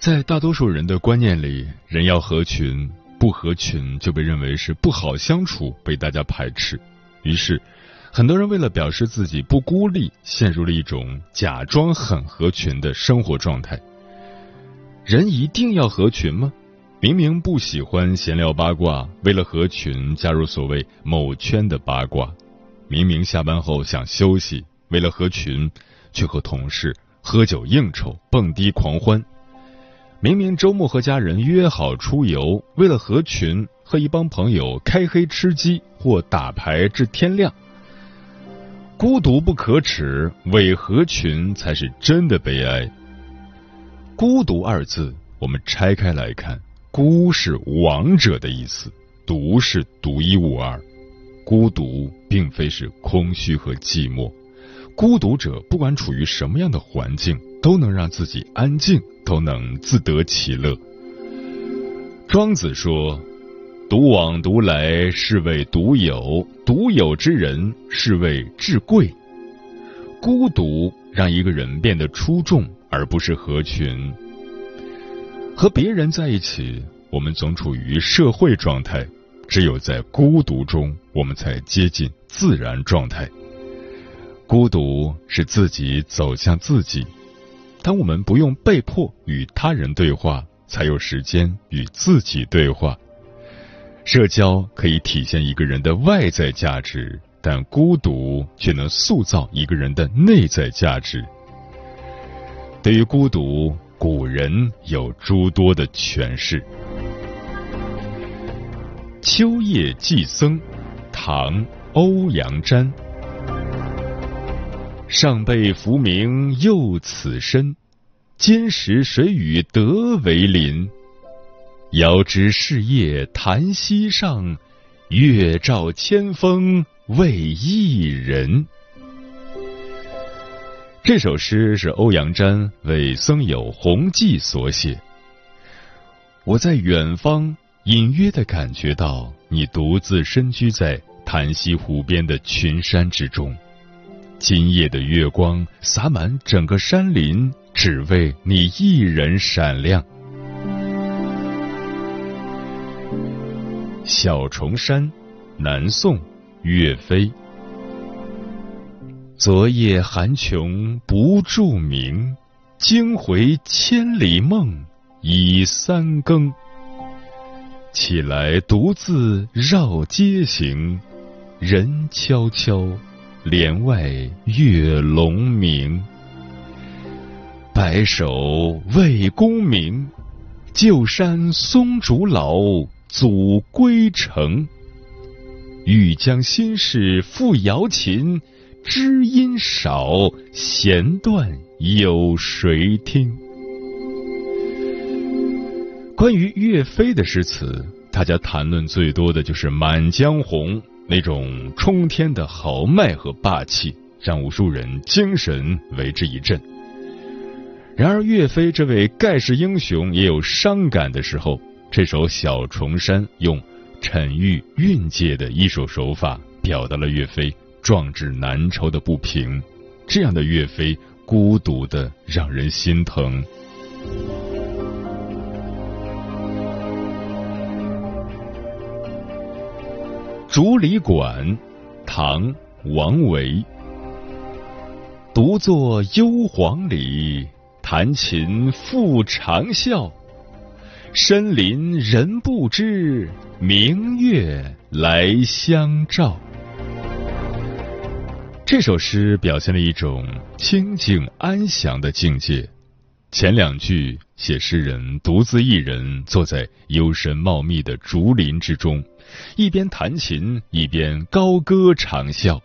在大多数人的观念里，人要合群，不合群就被认为是不好相处，被大家排斥。于是，很多人为了表示自己不孤立，陷入了一种假装很合群的生活状态。人一定要合群吗？明明不喜欢闲聊八卦，为了合群加入所谓某圈的八卦；明明下班后想休息，为了合群，却和同事喝酒应酬、蹦迪狂欢。明明周末和家人约好出游，为了合群，和一帮朋友开黑吃鸡或打牌至天亮。孤独不可耻，伪合群才是真的悲哀。孤独二字，我们拆开来看，孤是王者的意思，独是独一无二。孤独并非是空虚和寂寞，孤独者不管处于什么样的环境。都能让自己安静，都能自得其乐。庄子说：“独往独来，是谓独有；独有之人，是谓至贵。”孤独让一个人变得出众，而不是合群。和别人在一起，我们总处于社会状态；只有在孤独中，我们才接近自然状态。孤独是自己走向自己。当我们不用被迫与他人对话，才有时间与自己对话。社交可以体现一个人的外在价值，但孤独却能塑造一个人的内在价值。对于孤独，古人有诸多的诠释。《秋夜寄僧》，唐·欧阳詹。上辈浮名又此身，今时谁与得为邻？遥知是夜檀溪上，月照千峰为一人。这首诗是欧阳詹为僧友弘济所写。我在远方隐约的感觉到，你独自身居在檀溪湖边的群山之中。今夜的月光洒满整个山林，只为你一人闪亮。小重山，南宋，岳飞。昨夜寒琼不住鸣，惊回千里梦，已三更。起来独自绕街行，人悄悄。帘外月胧明，白首为功名。旧山松竹老，阻归程。欲将心事付瑶琴，知音少，弦断有谁听？关于岳飞的诗词，大家谈论最多的就是《满江红》。那种冲天的豪迈和霸气，让无数人精神为之一振。然而，岳飞这位盖世英雄也有伤感的时候。这首《小重山》用沉郁蕴藉的艺术手法，表达了岳飞壮志难酬的不平。这样的岳飞，孤独的让人心疼。竹里馆，唐·王维。独坐幽篁里，弹琴复长啸。深林人不知，明月来相照。这首诗表现了一种清静安详的境界。前两句写诗人独自一人坐在幽深茂密的竹林之中，一边弹琴一边高歌长啸。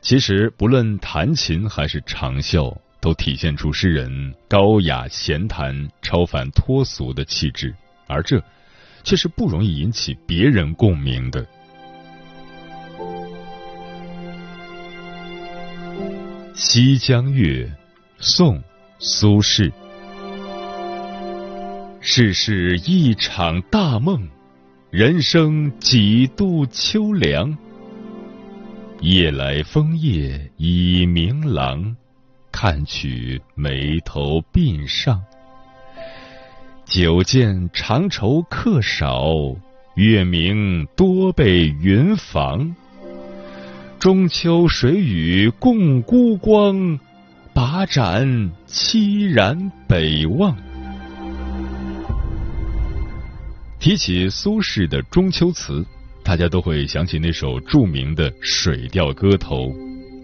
其实，不论弹琴还是长啸。都体现出诗人高雅闲谈、超凡脱俗的气质，而这却是不容易引起别人共鸣的。《西江月》宋·苏轼。世事一场大梦，人生几度秋凉。夜来风叶已明廊。看取眉头鬓上，久见长愁客少，月明多被云妨。中秋水雨共孤光，把盏凄然北望。提起苏轼的中秋词，大家都会想起那首著名的《水调歌头》。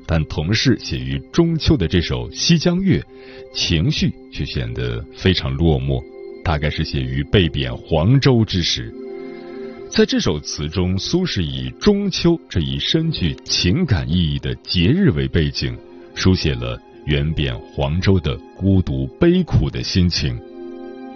但同是写于中秋的这首《西江月》，情绪却显得非常落寞，大概是写于被贬黄州之时。在这首词中，苏轼以中秋这一深具情感意义的节日为背景，书写了远贬黄州的孤独悲苦的心情，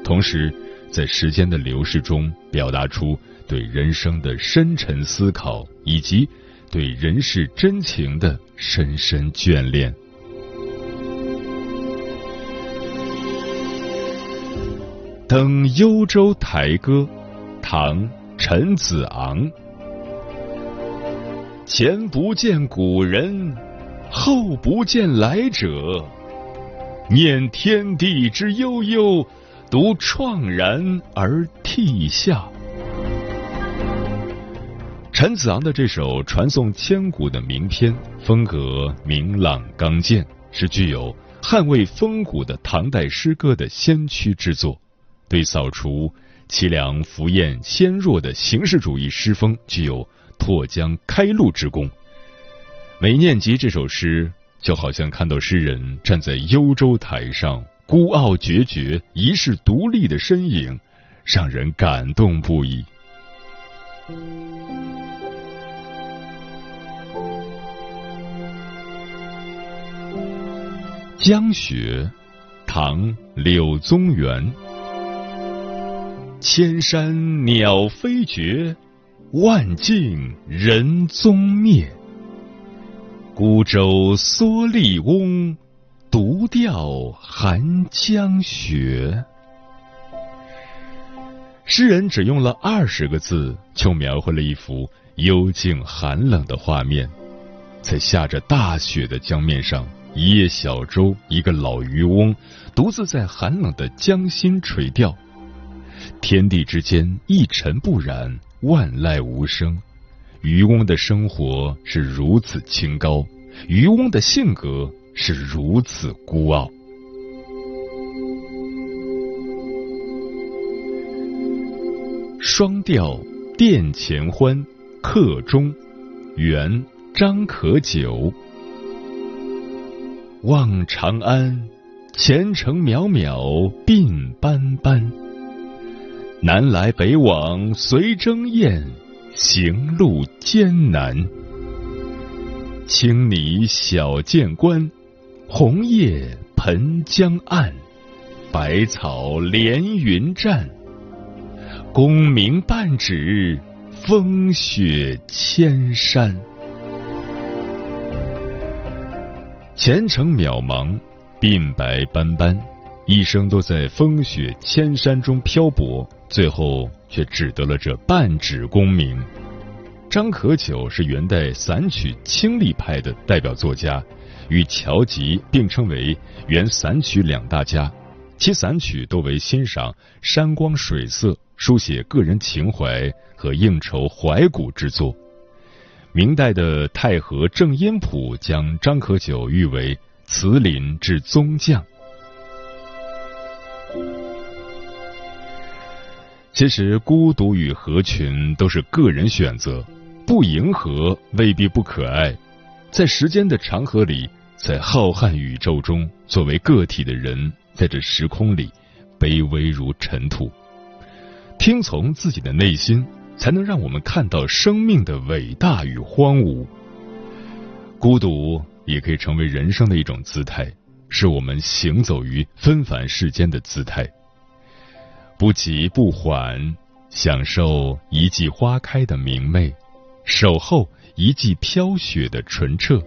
同时在时间的流逝中，表达出对人生的深沉思考以及。对人世真情的深深眷恋。《登幽州台歌》，唐·陈子昂。前不见古人，后不见来者。念天地之悠悠，独怆然而涕下。陈子昂的这首传颂千古的名篇，风格明朗刚健，是具有捍卫风骨的唐代诗歌的先驱之作，对扫除凄凉浮艳纤弱的形式主义诗风具有拓疆开路之功。每念及这首诗，就好像看到诗人站在幽州台上，孤傲决绝、一世独立的身影，让人感动不已。江雪，唐·柳宗元。千山鸟飞绝，万径人踪灭。孤舟蓑笠翁，独钓寒江雪。诗人只用了二十个字，就描绘了一幅幽静寒冷的画面，在下着大雪的江面上。一叶小舟，一个老渔翁，独自在寒冷的江心垂钓。天地之间一尘不染，万籁无声。渔翁的生活是如此清高，渔翁的性格是如此孤傲。双调殿前欢，客中，元张可久。望长安，前程渺渺鬓斑斑。南来北往随征雁，行路艰难。青泥小涧关，红叶盆江岸。百草连云栈，功名半纸，风雪千山。前程渺茫，鬓白斑斑，一生都在风雪千山中漂泊，最后却只得了这半纸功名。张可久是元代散曲清丽派的代表作家，与乔吉并称为元散曲两大家。其散曲多为欣赏山光水色、书写个人情怀和应酬怀古之作。明代的太和正音谱将张可久誉为词林之宗匠。其实，孤独与合群都是个人选择，不迎合未必不可爱。在时间的长河里，在浩瀚宇宙中，作为个体的人，在这时空里，卑微如尘土。听从自己的内心，才能让我们看到生命的伟大与荒芜。孤独也可以成为人生的一种姿态，是我们行走于纷繁世间的姿态。不急不缓，享受一季花开的明媚，守候一季飘雪的纯澈，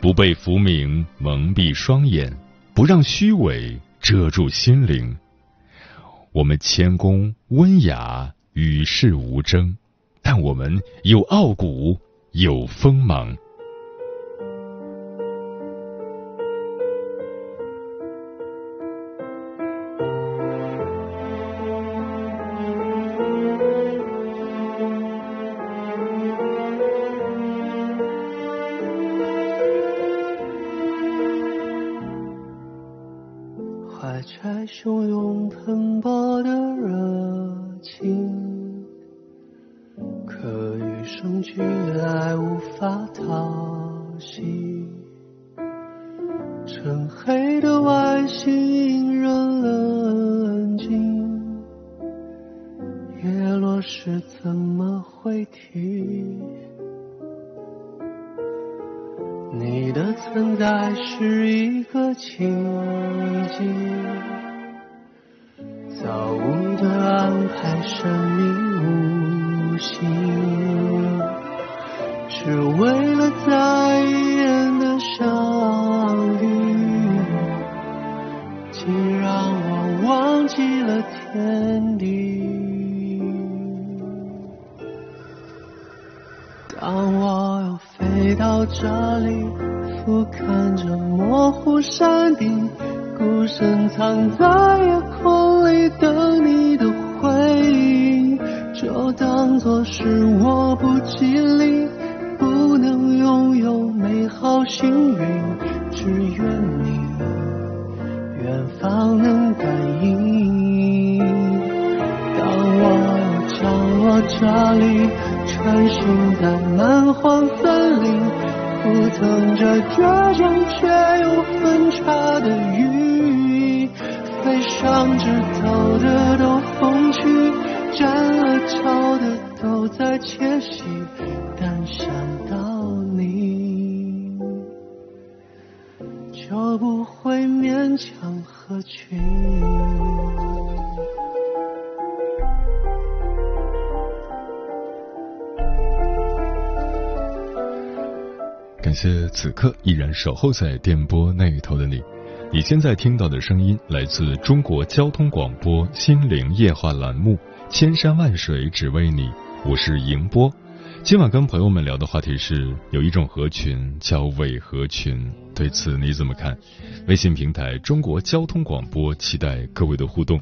不被浮名蒙蔽双眼，不让虚伪遮住心灵。我们谦恭温雅，与世无争，但我们有傲骨，有锋芒。晨黑的外星人，冷静。叶落时曾。是我不吉利，不能拥有美好幸运，只愿你远方能感应。当我降落这里，穿行在蛮荒森林，扑腾着倔强却又分叉的羽翼，飞上枝头的都风趣，占了巢的。都在窃喜，但想到你，就不会勉强合群。感谢此刻依然守候在电波那一头的你。你现在听到的声音来自中国交通广播《心灵夜话》栏目《千山万水只为你》，我是迎波。今晚跟朋友们聊的话题是：有一种合群叫伪合群，对此你怎么看？微信平台中国交通广播期待各位的互动。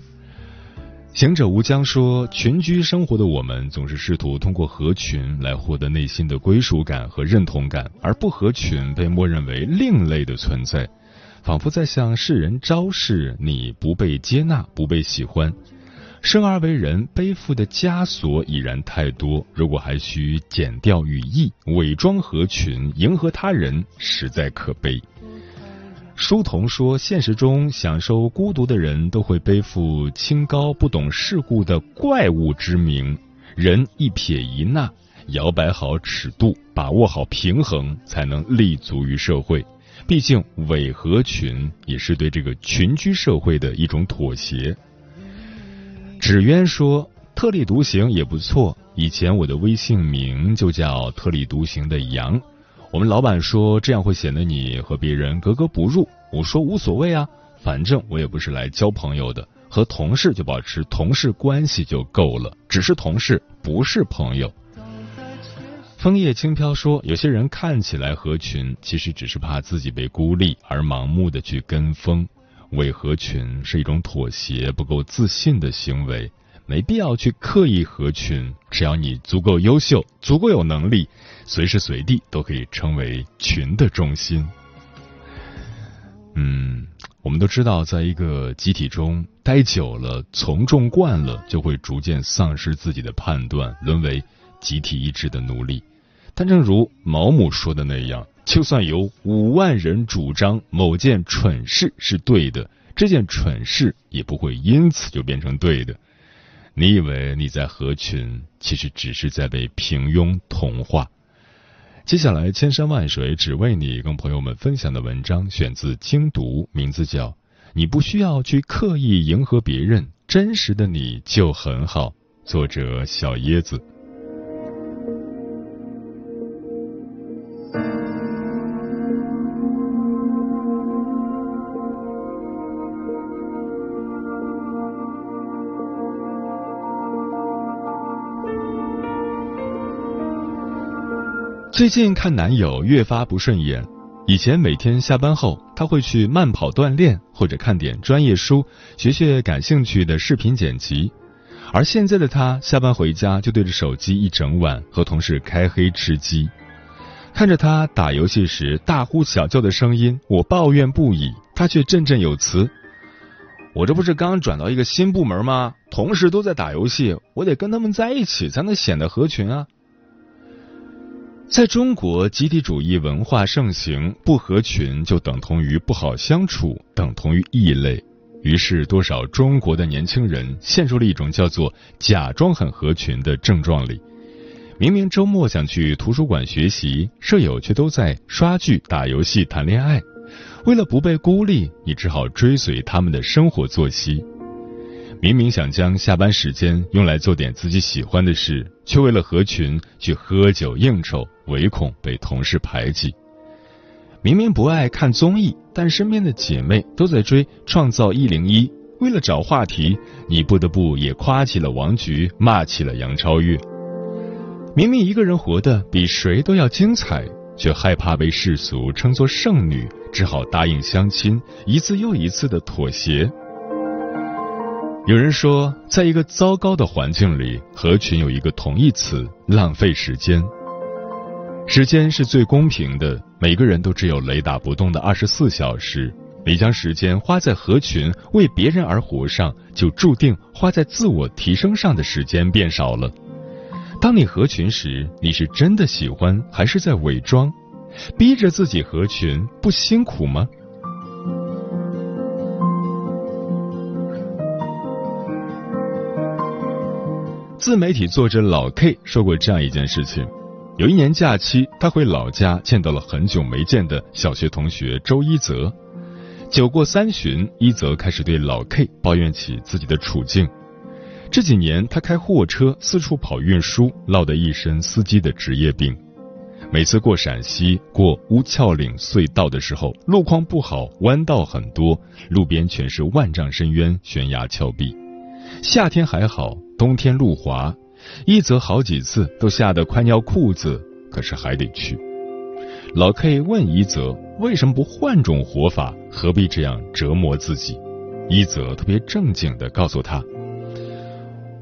行者无疆说：“群居生活的我们，总是试图通过合群来获得内心的归属感和认同感，而不合群被默认为另类的存在，仿佛在向世人昭示你不被接纳、不被喜欢。生而为人，背负的枷锁已然太多，如果还需减掉羽翼，伪装合群，迎合他人，实在可悲。”书童说：“现实中享受孤独的人都会背负清高、不懂世故的怪物之名。人一撇一捺，摇摆好尺度，把握好平衡，才能立足于社会。毕竟伪合群也是对这个群居社会的一种妥协。”纸鸢说：“特立独行也不错。以前我的微信名就叫特立独行的羊。”我们老板说这样会显得你和别人格格不入。我说无所谓啊，反正我也不是来交朋友的，和同事就保持同事关系就够了，只是同事，不是朋友。枫叶轻飘说，有些人看起来合群，其实只是怕自己被孤立而盲目的去跟风。伪合群是一种妥协、不够自信的行为，没必要去刻意合群。只要你足够优秀、足够有能力，随时随地都可以成为群的中心。嗯，我们都知道，在一个集体中待久了，从众惯了，就会逐渐丧失自己的判断，沦为集体意志的奴隶。但正如毛姆说的那样，就算有五万人主张某件蠢事是对的，这件蠢事也不会因此就变成对的。你以为你在合群，其实只是在被平庸同化。接下来，千山万水只为你，跟朋友们分享的文章选自精读，名字叫《你不需要去刻意迎合别人，真实的你就很好》，作者小椰子。最近看男友越发不顺眼。以前每天下班后，他会去慢跑锻炼，或者看点专业书，学学感兴趣的视频剪辑。而现在的他，下班回家就对着手机一整晚，和同事开黑吃鸡。看着他打游戏时大呼小叫的声音，我抱怨不已，他却振振有词：“我这不是刚转到一个新部门吗？同事都在打游戏，我得跟他们在一起，才能显得合群啊。”在中国，集体主义文化盛行，不合群就等同于不好相处，等同于异类。于是，多少中国的年轻人陷入了一种叫做“假装很合群”的症状里。明明周末想去图书馆学习，舍友却都在刷剧、打游戏、谈恋爱。为了不被孤立，你只好追随他们的生活作息。明明想将下班时间用来做点自己喜欢的事，却为了合群去喝酒应酬，唯恐被同事排挤。明明不爱看综艺，但身边的姐妹都在追《创造一零一》，为了找话题，你不得不也夸起了王菊，骂起了杨超越。明明一个人活得比谁都要精彩，却害怕被世俗称作剩女，只好答应相亲，一次又一次的妥协。有人说，在一个糟糕的环境里，合群有一个同义词：浪费时间。时间是最公平的，每个人都只有雷打不动的二十四小时。你将时间花在合群、为别人而活上，就注定花在自我提升上的时间变少了。当你合群时，你是真的喜欢，还是在伪装？逼着自己合群，不辛苦吗？自媒体作者老 K 说过这样一件事情：有一年假期，他回老家见到了很久没见的小学同学周一泽。酒过三巡，一泽开始对老 K 抱怨起自己的处境。这几年，他开货车四处跑运输，落得一身司机的职业病。每次过陕西、过乌鞘岭隧道的时候，路况不好，弯道很多，路边全是万丈深渊、悬崖峭壁。夏天还好。冬天路滑，一泽好几次都吓得快尿裤子，可是还得去。老 K 问一泽为什么不换种活法，何必这样折磨自己？一泽特别正经的告诉他：“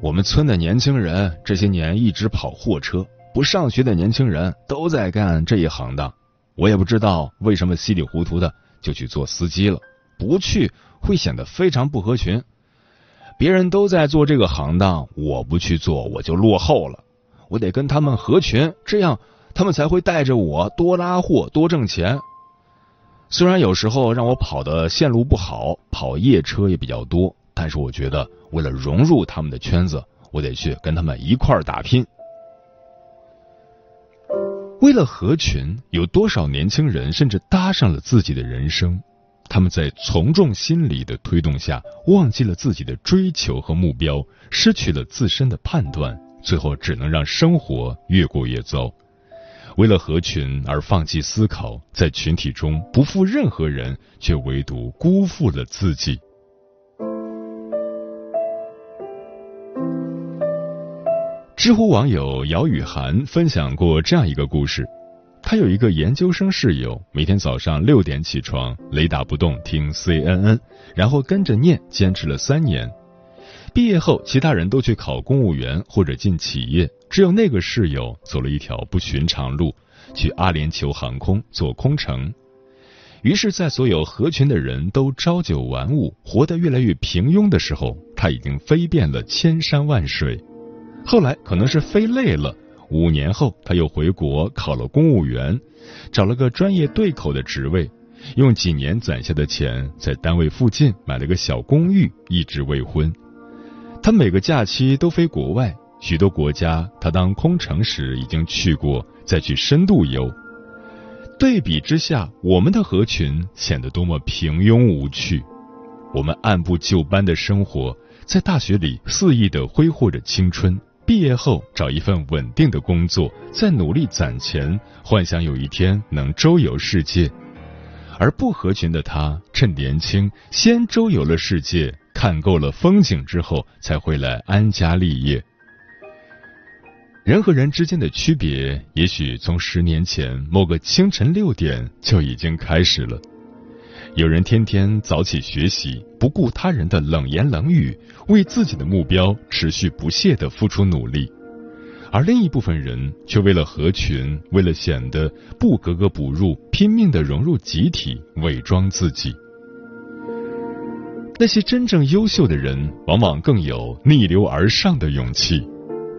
我们村的年轻人这些年一直跑货车，不上学的年轻人都在干这一行当。我也不知道为什么稀里糊涂的就去做司机了，不去会显得非常不合群。”别人都在做这个行当，我不去做，我就落后了。我得跟他们合群，这样他们才会带着我多拉货、多挣钱。虽然有时候让我跑的线路不好，跑夜车也比较多，但是我觉得为了融入他们的圈子，我得去跟他们一块儿打拼。为了合群，有多少年轻人甚至搭上了自己的人生？他们在从众心理的推动下，忘记了自己的追求和目标，失去了自身的判断，最后只能让生活越过越糟。为了合群而放弃思考，在群体中不负任何人，却唯独辜负了自己。知乎网友姚雨涵分享过这样一个故事。他有一个研究生室友，每天早上六点起床，雷打不动听 CNN，然后跟着念，坚持了三年。毕业后，其他人都去考公务员或者进企业，只有那个室友走了一条不寻常路，去阿联酋航空做空乘。于是，在所有合群的人都朝九晚五，活得越来越平庸的时候，他已经飞遍了千山万水。后来，可能是飞累了。五年后，他又回国考了公务员，找了个专业对口的职位，用几年攒下的钱，在单位附近买了个小公寓，一直未婚。他每个假期都飞国外，许多国家他当空乘时已经去过，再去深度游。对比之下，我们的合群显得多么平庸无趣。我们按部就班的生活，在大学里肆意的挥霍着青春。毕业后找一份稳定的工作，再努力攒钱，幻想有一天能周游世界。而不合群的他，趁年轻先周游了世界，看够了风景之后，才回来安家立业。人和人之间的区别，也许从十年前某个清晨六点就已经开始了。有人天天早起学习，不顾他人的冷言冷语，为自己的目标持续不懈的付出努力；而另一部分人却为了合群，为了显得不格格不入，拼命的融入集体，伪装自己。那些真正优秀的人，往往更有逆流而上的勇气。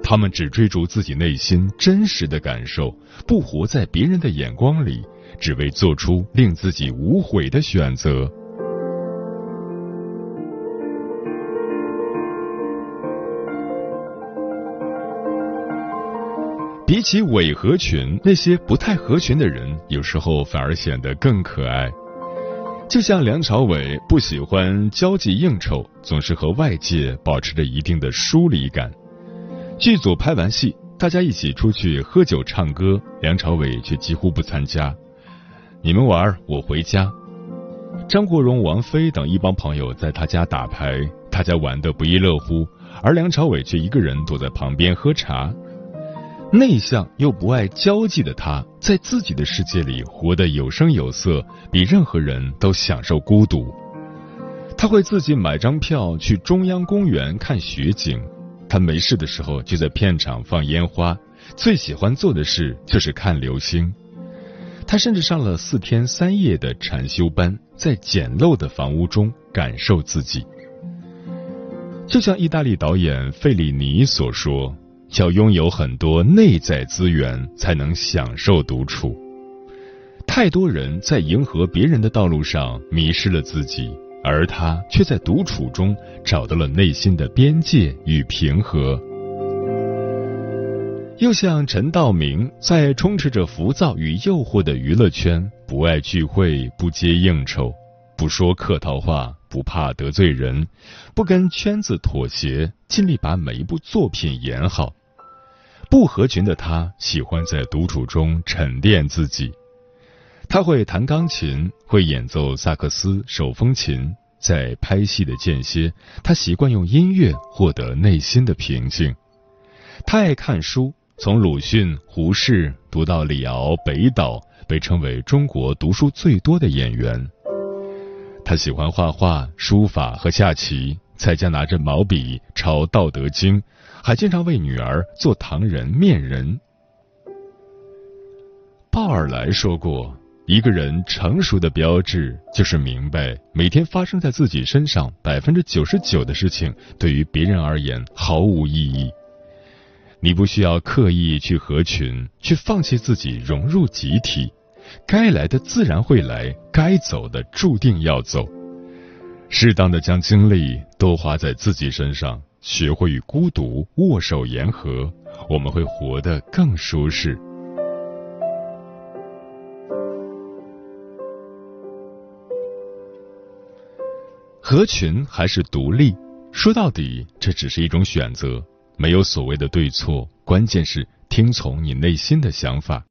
他们只追逐自己内心真实的感受，不活在别人的眼光里。只为做出令自己无悔的选择。比起伪合群，那些不太合群的人，有时候反而显得更可爱。就像梁朝伟不喜欢交际应酬，总是和外界保持着一定的疏离感。剧组拍完戏，大家一起出去喝酒唱歌，梁朝伟却几乎不参加。你们玩，我回家。张国荣、王菲等一帮朋友在他家打牌，大家玩得不亦乐乎，而梁朝伟却一个人躲在旁边喝茶。内向又不爱交际的他，在自己的世界里活得有声有色，比任何人都享受孤独。他会自己买张票去中央公园看雪景，他没事的时候就在片场放烟花，最喜欢做的事就是看流星。他甚至上了四天三夜的禅修班，在简陋的房屋中感受自己。就像意大利导演费里尼所说：“要拥有很多内在资源，才能享受独处。”太多人在迎合别人的道路上迷失了自己，而他却在独处中找到了内心的边界与平和。又像陈道明，在充斥着浮躁与诱惑的娱乐圈，不爱聚会，不接应酬，不说客套话，不怕得罪人，不跟圈子妥协，尽力把每一部作品演好。不合群的他，喜欢在独处中沉淀自己。他会弹钢琴，会演奏萨克斯、手风琴。在拍戏的间歇，他习惯用音乐获得内心的平静。他爱看书。从鲁迅、胡适读到李敖、北岛，被称为中国读书最多的演员。他喜欢画画、书法和下棋，在家拿着毛笔抄《道德经》，还经常为女儿做唐人面人。鲍尔莱说过：“一个人成熟的标志，就是明白每天发生在自己身上百分之九十九的事情，对于别人而言毫无意义。”你不需要刻意去合群，去放弃自己融入集体，该来的自然会来，该走的注定要走。适当的将精力都花在自己身上，学会与孤独握手言和，我们会活得更舒适。合群还是独立？说到底，这只是一种选择。没有所谓的对错，关键是听从你内心的想法。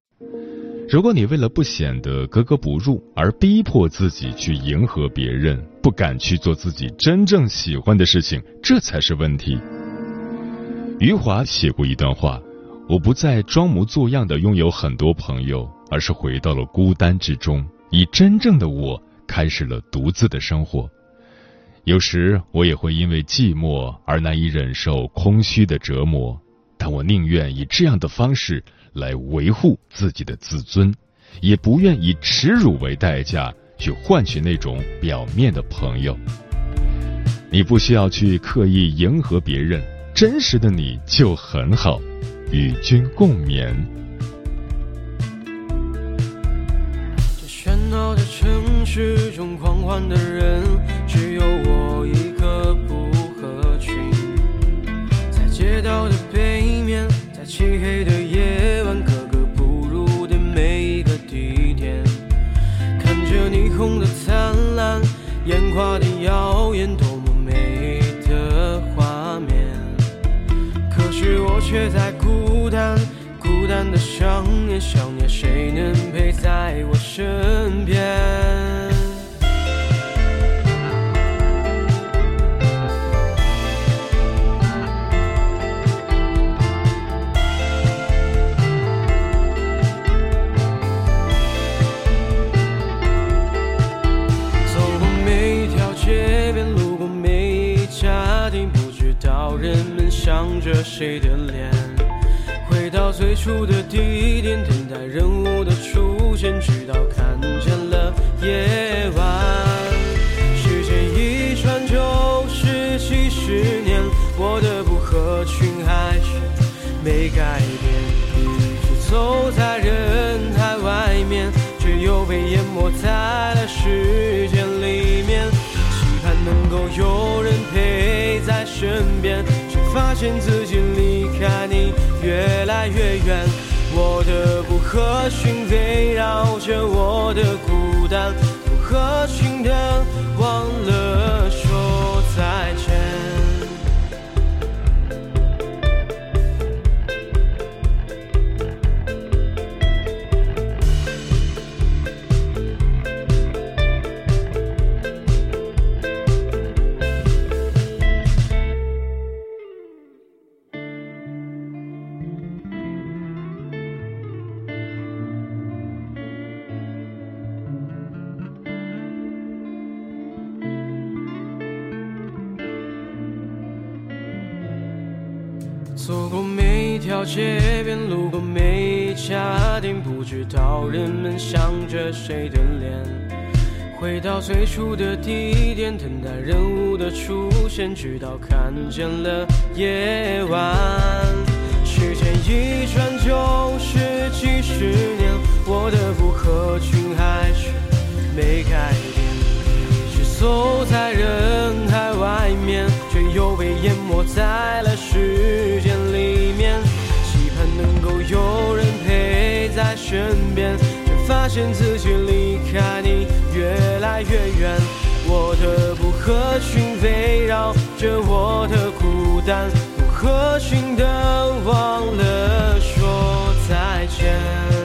如果你为了不显得格格不入而逼迫自己去迎合别人，不敢去做自己真正喜欢的事情，这才是问题。余华写过一段话：“我不再装模作样的拥有很多朋友，而是回到了孤单之中，以真正的我开始了独自的生活。有时我也会因为寂寞而难以忍受空虚的折磨，但我宁愿以这样的方式来维护自己的自尊，也不愿以耻辱为代价去换取那种表面的朋友。你不需要去刻意迎合别人，真实的你就很好。与君共勉。城市中，狂欢的人只有我一个不合群。在街道的背面，在漆黑的夜晚，格格不入的每一个地点，看着霓虹的灿烂，烟花的耀眼。多么美的画面，可是我却在孤单，孤单的想念，想念谁能陪在我身边。出的地点，等待人物的出现，直到看见了夜晚。时间一转就是几十年，我的不合群还是没改变，一直走在人海外面，却又被淹没在了时间里面，期盼能够有人陪在身边。却发现自合群围绕着我的孤单，不合群的忘了？着谁的脸。回到最初的地点，等待人物的出现，直到看见了夜晚。时间一转就是几十年，我的不合群还是没改变，一直走在人海外面，却又被淹没在了时间里面，期盼能够。有人陪在身边，发现自己离开你越来越远我的不合群围绕着我的孤单不合群的忘了说再见。